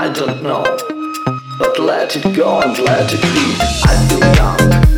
I don't know. But let it go and let it be. I feel 17.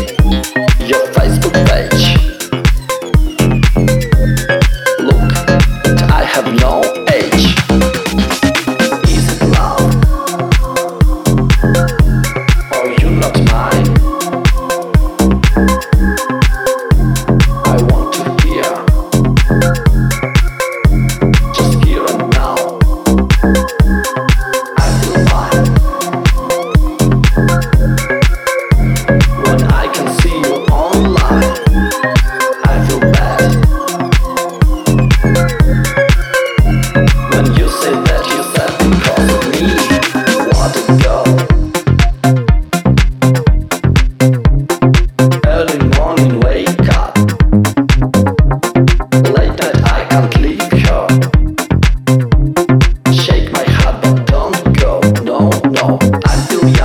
no, I do